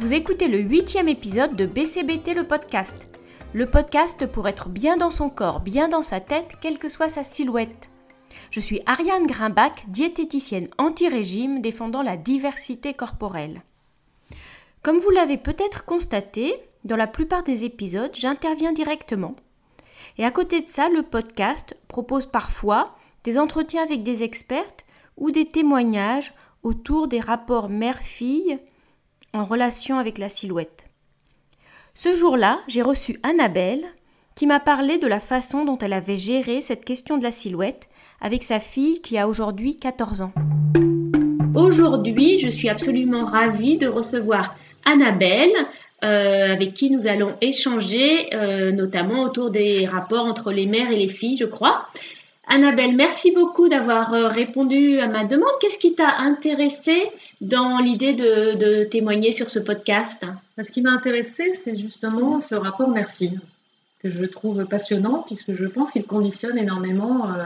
vous écoutez le huitième épisode de BCBT le podcast. Le podcast pour être bien dans son corps, bien dans sa tête, quelle que soit sa silhouette. Je suis Ariane Grimbach, diététicienne anti-régime défendant la diversité corporelle. Comme vous l'avez peut-être constaté, dans la plupart des épisodes, j'interviens directement. Et à côté de ça, le podcast propose parfois des entretiens avec des expertes ou des témoignages autour des rapports mère-fille en relation avec la silhouette. Ce jour-là, j'ai reçu Annabelle qui m'a parlé de la façon dont elle avait géré cette question de la silhouette avec sa fille qui a aujourd'hui 14 ans. Aujourd'hui, je suis absolument ravie de recevoir Annabelle, euh, avec qui nous allons échanger, euh, notamment autour des rapports entre les mères et les filles, je crois. Annabelle, merci beaucoup d'avoir euh, répondu à ma demande. Qu'est-ce qui t'a intéressé dans l'idée de, témoigner sur ce podcast? Ce qui m'a intéressé, c'est justement ce rapport mère-fille que je trouve passionnant puisque je pense qu'il conditionne énormément euh,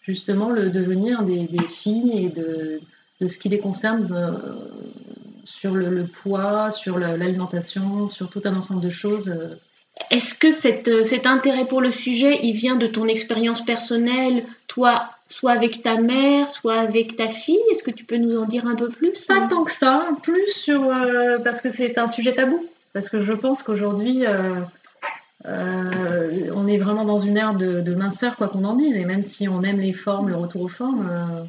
justement le devenir des, filles et de, ce qui les concerne euh, sur le, poids, sur l'alimentation, sur tout un ensemble de choses est-ce que euh, cet intérêt pour le sujet, il vient de ton expérience personnelle, toi, soit avec ta mère, soit avec ta fille? Est-ce que tu peux nous en dire un peu plus? Pas tant que ça, plus sur euh, parce que c'est un sujet tabou. Parce que je pense qu'aujourd'hui, euh, on est vraiment dans une ère de, de minceur, quoi qu'on en dise. Et même si on aime les formes, le retour aux formes,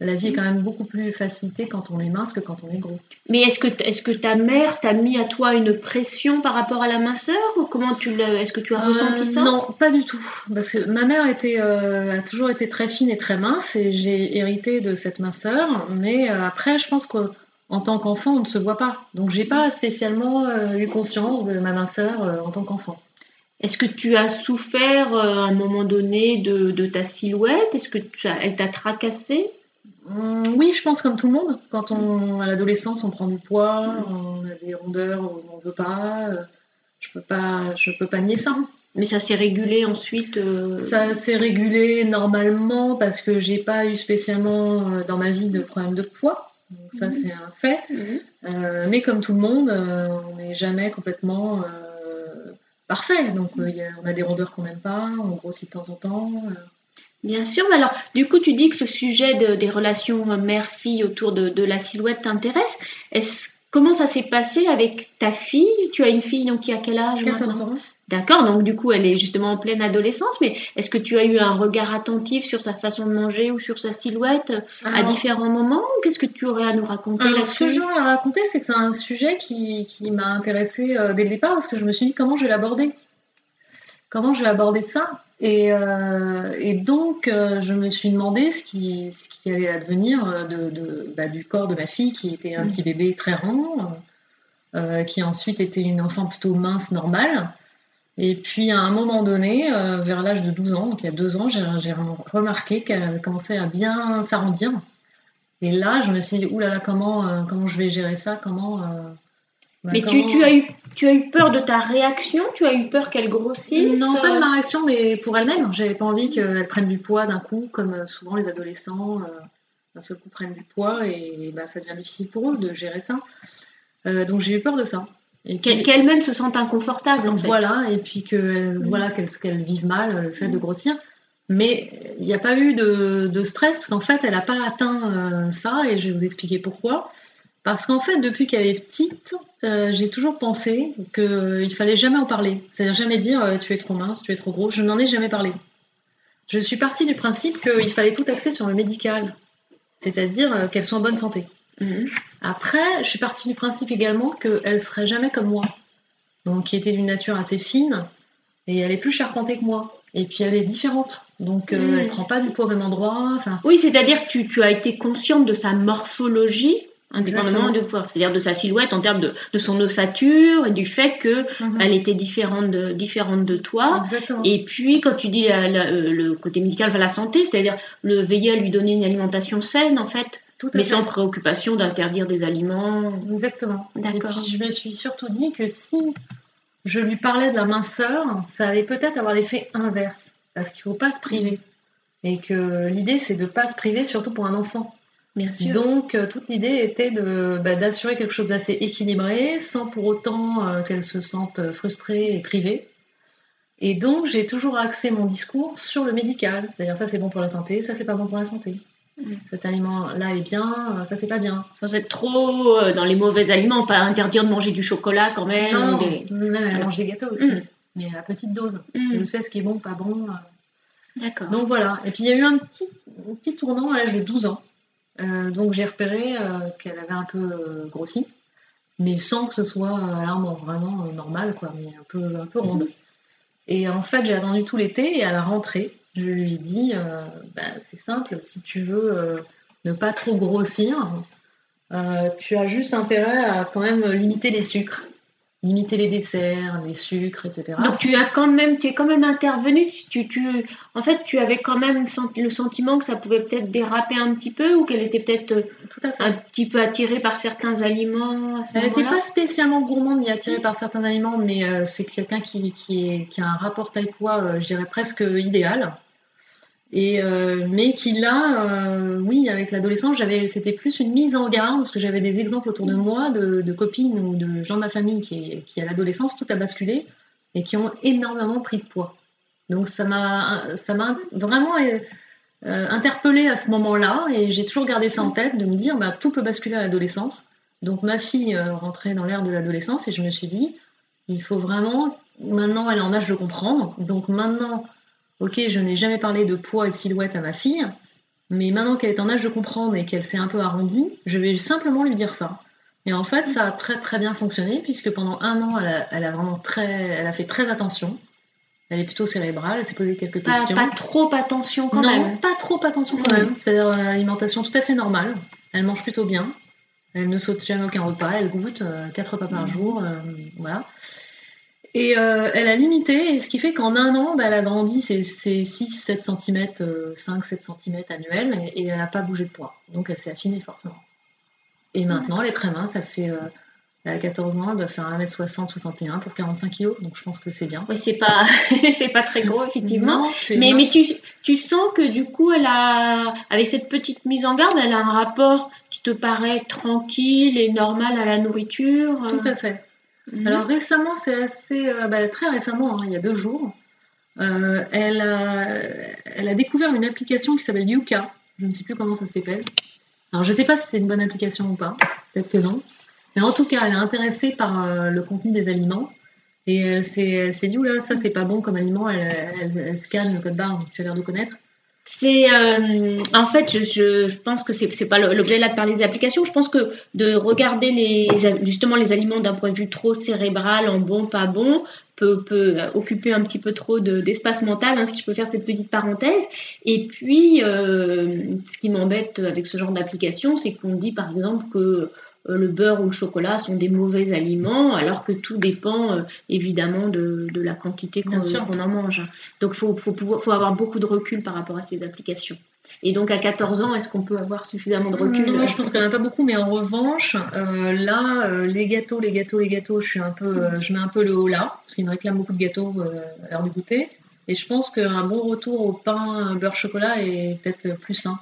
la vie est quand même beaucoup plus facilitée quand on est mince que quand on est gros. Mais est-ce que, est que ta mère t'a mis à toi une pression par rapport à la minceur ou comment tu Est-ce que tu as ressenti euh, ça? Non, pas du tout. Parce que ma mère était, euh, a toujours été très fine et très mince et j'ai hérité de cette minceur. Mais euh, après, je pense qu'en tant qu'enfant, on ne se voit pas. Donc j'ai pas spécialement eu conscience de ma minceur en tant qu'enfant. Est-ce que tu as souffert à un moment donné de, de ta silhouette? Est-ce que elle t'a tracassé Hum, oui, je pense comme tout le monde. Quand on à l'adolescence, on prend du poids, on a des rondeurs où on veut pas. Euh, je peux pas, je peux pas nier ça. Mais ça s'est régulé ensuite. Euh, ça s'est régulé normalement parce que j'ai pas eu spécialement euh, dans ma vie de problème de poids. Donc ça, mhm. c'est un fait. Mhm. mais comme tout le monde, on n'est jamais complètement parfait. Donc on a des rondeurs qu'on n'aime pas, on grossit de temps en temps. Bien sûr, mais alors du coup tu dis que ce sujet des relations mère-fille autour de, la silhouette t'intéresse. Est-ce comment ça s'est passé avec ta fille? Tu as une fille donc qui a quel âge 14 ans. D'accord, donc du coup elle est justement en pleine adolescence, mais est-ce que tu as eu un regard attentif sur sa façon de manger ou sur sa silhouette à différents moments? Qu'est-ce que tu aurais à nous raconter Ce que j'aurais à raconter, c'est que c'est un sujet qui, m'a intéressé euh, dès le départ parce que je me suis dit comment je vais l'aborder? Comment je vais aborder ça euh, et, donc, euh, je me suis demandé ce qui, ce qui allait advenir euh, de, bah, du corps de ma fille, qui était un petit bébé très rond, qui ensuite était une enfant plutôt mince, normale. Et puis, à un moment donné, vers l'âge de 12 ans, donc il y a deux ans, j'ai remarqué qu'elle avait commencé à bien s'arrondir. Et là, je me suis dit, oulala, comment, comment je vais gérer ça? Comment mais tu, as eu, tu as eu peur de ta réaction? Tu as eu peur qu'elle grossisse? Non, pas de ma réaction, mais pour elle-même. J'avais pas envie qu'elle prenne du poids d'un coup, comme euh, souvent les adolescents euh, d'un seul coup prennent du poids et bah, ça devient difficile pour eux de gérer ça. Euh, donc j'ai eu peur de ça. Qu'elle-même se sente inconfortable en fait. Voilà, et puis que mm. voilà, qu'elle vive mal le fait de grossir. Mais il n'y a pas eu de, de stress parce qu'en fait, elle n'a pas atteint ça et je vais vous expliquer pourquoi. Parce qu'en fait, depuis qu'elle est petite, euh, j'ai toujours pensé qu'il ne fallait jamais en parler. C'est-à-dire jamais dire euh, tu es trop mince, tu es trop gros. Je n'en ai jamais parlé. Je suis partie du principe qu'il fallait tout axer sur le médical. C'est-à-dire euh, qu'elle soit en bonne santé. Mhm. Après, je suis partie du principe également qu'elle serait jamais comme moi. Donc, qui était d'une nature assez fine. Et elle est plus charpentée que moi. Et puis elle est différente. Donc elle mhm. elle prend pas du poids au même endroit. Oui, c'est-à-dire que tu, tu, as été consciente de sa morphologie indépendamment de c'est-à-dire de sa silhouette en termes de, de, son ossature et du fait que mhm. elle était différente de, différente de toi. Et puis quand tu dis euh, le côté médical, enfin, la santé, c'est-à-dire le veiller à lui donner une alimentation saine en fait. mais sans préoccupation d'interdire des aliments. Exactement. D'accord. je me suis surtout dit que si je lui parlais de la minceur, ça allait peut-être avoir l'effet inverse. Parce qu'il ne faut pas se priver. Et que l'idée, c'est de ne pas se priver, surtout pour un enfant. Bien sûr. Donc, euh, toute l'idée était de, bah, d'assurer quelque chose d'assez équilibré, sans pour autant euh, qu'elle se sente frustrée et privée. Et donc, j'ai toujours axé mon discours sur le médical. C'est-à-dire, ça c'est bon pour la santé, ça c'est pas bon pour la santé. Cet aliment-là est bien, euh, ça c'est pas bien. Sans être trop euh, dans les mauvais aliments, pas interdire de manger du chocolat quand même. Non, des- même elle mange des gâteaux aussi, Mm. mais à petite dose. Mm. Je sais ce qui est bon, pas bon. euh. D'accord. Donc voilà. Et puis il y a eu un petit, un petit tournant à l'âge de 12 ans. Euh, donc j'ai repéré euh, qu'elle avait un peu euh, grossi, mais sans que ce soit alarmant, vraiment normal, quoi, mais un peu, un peu ronde. Et en fait, j'ai attendu tout l'été et à la rentrée, je lui ai dit bah, c'est simple, si tu veux ne pas trop grossir, tu as juste intérêt à quand même limiter les sucres, limiter les desserts, les sucres, etc. Donc tu as quand même, tu es quand même intervenu. Tu, tu, en fait, tu avais quand même le sentiment que ça pouvait peut-être déraper un petit peu ou qu'elle était peut-être euh, un petit peu attirée par certains aliments à ce Elle n'était pas spécialement gourmande ni attirée par certains aliments, mais euh, c'est quelqu'un qui, qui, est- qui a un rapport taille-poids, euh, je dirais presque idéal. Euh, mais qui là, euh, oui, avec l'adolescence, j'avais, c'était plus une mise en garde, parce que j'avais des exemples autour de moi de, copines ou de gens de ma famille qui, à l'adolescence, tout a basculé et qui ont énormément pris de poids. Donc ça m'a, vraiment euh, interpellée à ce moment-là, et j'ai toujours gardé ça en tête, de me dire, bah, tout peut basculer à l'adolescence. Donc ma fille rentrait dans l'ère de l'adolescence et je me suis dit, il faut vraiment, maintenant elle est en âge de comprendre, donc maintenant, ok, je n'ai jamais parlé de poids et de silhouette à ma fille, mais maintenant qu'elle est en âge de comprendre et qu'elle s'est un peu arrondie, je vais simplement lui dire ça. Et en fait, ça a très très bien fonctionné puisque pendant un an, elle a, elle a vraiment très, elle a fait très attention. Elle est plutôt cérébrale, elle s'est posé quelques Pas, questions. pas trop attention quand non, même. pas trop attention quand même. C'est-à-dire euh, alimentation tout à fait normale. Elle mange plutôt bien. Elle ne saute jamais aucun repas. Elle goûte euh, quatre repas par Mm. jour. euh, voilà. Et euh, elle a limité, et ce qui fait qu'en un an, bah, elle a grandi ses, ses 6-7 cm, 5-7 cm annuels, et, et elle n'a pas bougé de poids. Donc elle s'est affinée forcément. Et maintenant, elle est très mince. Elle fait, euh, elle a 14 ans, elle doit faire 1m60, 61 pour 45 kg. Donc je pense que c'est bien. Oui, c'est pas, c'est pas très gros effectivement. Non, Mais, mais tu, tu sens que du coup, elle a, avec cette petite mise en garde, elle a un rapport qui te paraît tranquille et normal à la nourriture. euh. Tout à fait. Mhm. Alors récemment, c'est assez, euh, bah, très récemment, hein, il y a deux jours, euh, elle, a, découvert une application qui s'appelle Yuka. Je ne sais plus comment ça s'appelle. Alors je ne sais pas si c'est une bonne application ou pas, peut-être que non. Mais en tout cas, elle est intéressée par euh, le contenu des aliments. Et elle s'est, dit, oula, ça c'est pas bon comme aliment. Elle, elle, elle scanne le code barre, tu as l'air de connaître. C'est euh, en fait, je, pense que c'est c'est pas l'objet là de parler des applications. Je pense que de regarder les justement les aliments d'un point de vue trop cérébral, en bon pas bon, peut, peut occuper un petit peu trop de- d'espace mental, hein, si je peux faire cette petite parenthèse. Et puis, euh, ce qui m'embête avec ce genre d'application, c'est qu'on dit par exemple que euh, le beurre ou le chocolat sont des mauvais aliments, alors que tout dépend euh, évidemment de, de la quantité qu'on en mange. Donc, il faut, faut, pouvoir- faut avoir beaucoup de recul par rapport à ces applications. Et donc, à 14 ans, est-ce qu'on peut avoir suffisamment de recul? Non, je pense qu'il n'y en a pas beaucoup, mais en revanche, euh, là, euh, les gâteaux, les gâteaux, les gâteaux, je suis un peu, euh, je mets un peu le haut là, parce qu'ils me réclament beaucoup de gâteaux euh, à l'heure du goûter. Et je pense qu'un bon retour au pain euh, beurre chocolat est peut-être plus sain.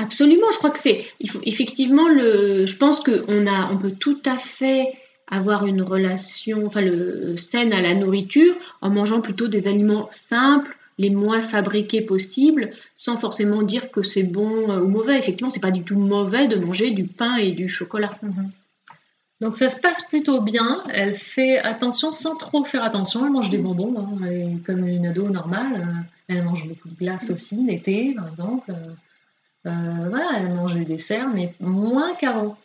Absolument, je crois que c'est il faut effectivement le je pense que on a on peut tout à fait avoir une relation enfin le saine à la nourriture en mangeant plutôt des aliments simples, les moins fabriqués possibles, sans forcément dire que c'est bon euh, ou mauvais. Effectivement, c'est pas du tout mauvais de manger du pain et du chocolat. Donc ça se passe plutôt bien. Elle fait attention sans trop faire attention. Elle mange des bonbons, hein. Elle est comme une ado normale. Euh, Elle mange beaucoup de glace aussi, l'été par exemple. Euh, voilà, elle mange des desserts, mais moins qu'avant.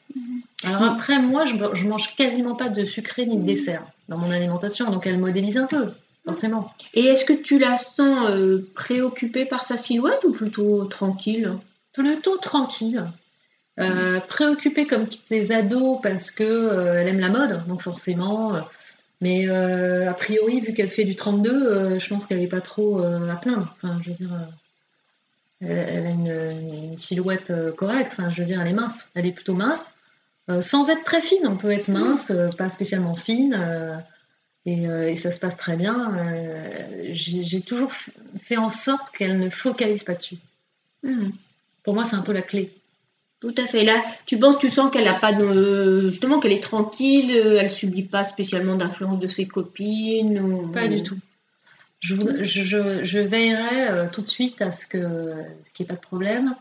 Alors Mhm. après, moi, je, je mange quasiment pas de sucré ni de dessert dans mon alimentation, donc elle modélise un peu, forcément. Et est-ce que tu la sens euh, préoccupée par sa silhouette ou plutôt tranquille? Plutôt tranquille. Euh, préoccupée comme les ados parce que euh, elle aime la mode, donc forcément. mais a priori, vu qu'elle fait du 32, euh, je pense qu'elle n'est pas trop à plaindre. Enfin, je veux dire, elle, elle a une, une silhouette euh, correcte. Enfin, je veux dire, elle est mince. Elle est plutôt mince, euh, sans être très fine. On peut être mince, euh, pas spécialement fine. euh, et, et ça se passe très bien. J'ai toujours fait en sorte qu'elle ne focalise pas dessus. Hmm. Pour moi, c'est un peu la clé. Tout à fait. Là, tu penses, tu sens qu'elle a pas de, justement qu'elle est tranquille, elle subit pas spécialement d'influence de ses copines. Pas du tout. Je, veillerai euh, tout de suite à ce que ce qu'il n'y ait pas de problème.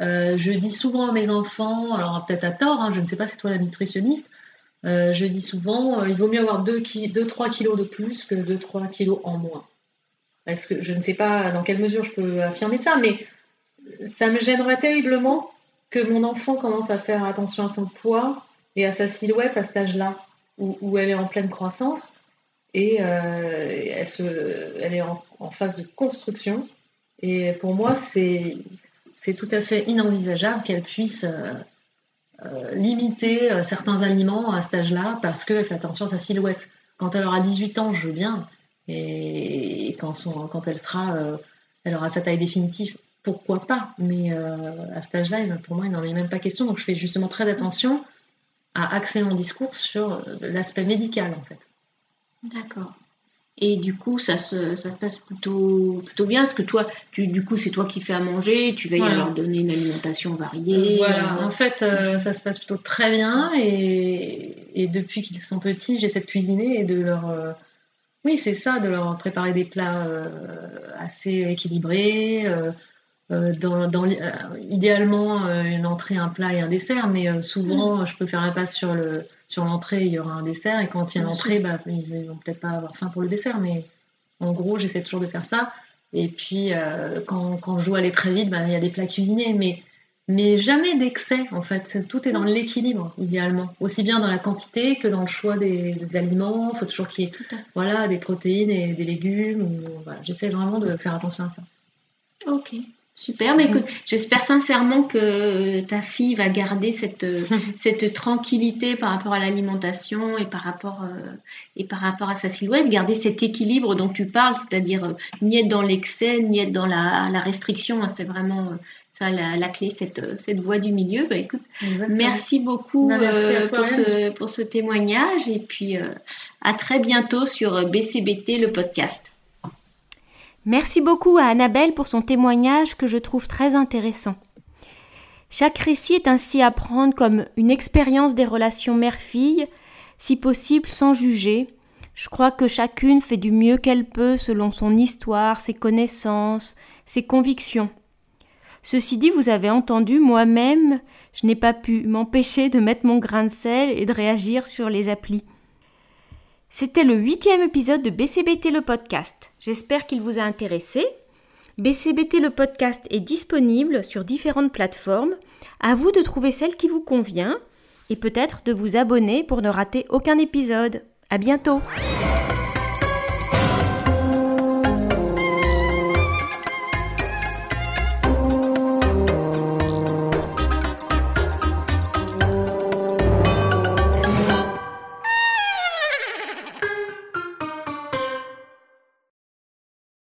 Euh, je dis souvent à mes enfants, alors peut-être à tort, hein, je ne sais pas si toi la nutritionniste, euh, je dis souvent, il vaut mieux avoir 2-3 kilos de plus que 2-3 kilos en moins. Parce que je ne sais pas dans quelle mesure je peux affirmer ça, mais ça me gênerait terriblement que mon enfant commence à faire attention à son poids et à sa silhouette à cet âge-là, où, elle est en pleine croissance et euh, elle, est en, phase de construction. Et pour moi, c'est, tout à fait inenvisageable qu'elle puisse euh, euh, limiter certains aliments à cet âge-là parce qu'elle fait attention à sa silhouette. Quand elle aura 18 ans, je veux bien. Et, quand, elle sera, elle aura sa taille définitive, pourquoi pas Mais à cet âge-là, pour moi, il n'en est même pas question. Donc, je fais justement très attention à axer mon discours sur l'aspect médical, en fait. D'accord. Et du coup, ça se, ça passe plutôt, plutôt bien, parce que toi, tu, du coup, c'est toi qui fais à manger, tu vas leur donner une alimentation variée. Voilà, euh, en fait, ça se passe plutôt très bien, et, et depuis qu'ils sont petits, j'essaie de cuisiner et de leur oui, c'est ça, de leur préparer des plats assez équilibrés, euh, dans, euh, idéalement euh, une entrée, un plat et un dessert, mais souvent mm. je peux faire la passe sur le sur l'entrée, il y aura un dessert, et quand il y a une entrée, bah, ils vont peut-être pas avoir faim pour le dessert, mais en gros, j'essaie toujours de faire ça. Et puis, quand, quand, je dois aller très vite, bah, il y a des plats cuisinés, mais, mais jamais d'excès, en fait. Tout est dans mm. l'équilibre, idéalement. Aussi bien dans la quantité que dans le choix des, aliments. Il faut toujours qu'il y ait voilà, des protéines et des légumes. Voilà. J'essaie vraiment de faire attention à ça. Ok. Super, mais écoute, j'espère sincèrement que ta fille va garder cette, cette tranquillité par rapport à l'alimentation et par rapport euh, et par rapport à sa silhouette, garder cet équilibre dont tu parles, c'est-à-dire euh, ni être dans l'excès, ni être dans la, la restriction. Hein, c'est vraiment euh, ça la, clé, cette, cette voie du milieu. Bah, écoute, merci beaucoup bah, pour, ce, pour, ce, témoignage et puis à très bientôt sur BCBT, le podcast. Merci beaucoup à Annabelle pour son témoignage que je trouve très intéressant. Chaque récit est ainsi à prendre comme une expérience des relations mère-fille, si possible sans juger. Je crois que chacune fait du mieux qu'elle peut selon son histoire, ses connaissances, ses convictions. Ceci dit, vous avez entendu, moi-même, je n'ai pas pu m'empêcher de mettre mon grain de sel et de réagir sur les applis. C'était le huitième épisode de BCBT le podcast. J'espère qu'il vous a intéressé. BCBT le podcast est disponible sur différentes plateformes. À vous de trouver celle qui vous convient et peut-être de vous abonner pour ne rater aucun épisode. À bientôt!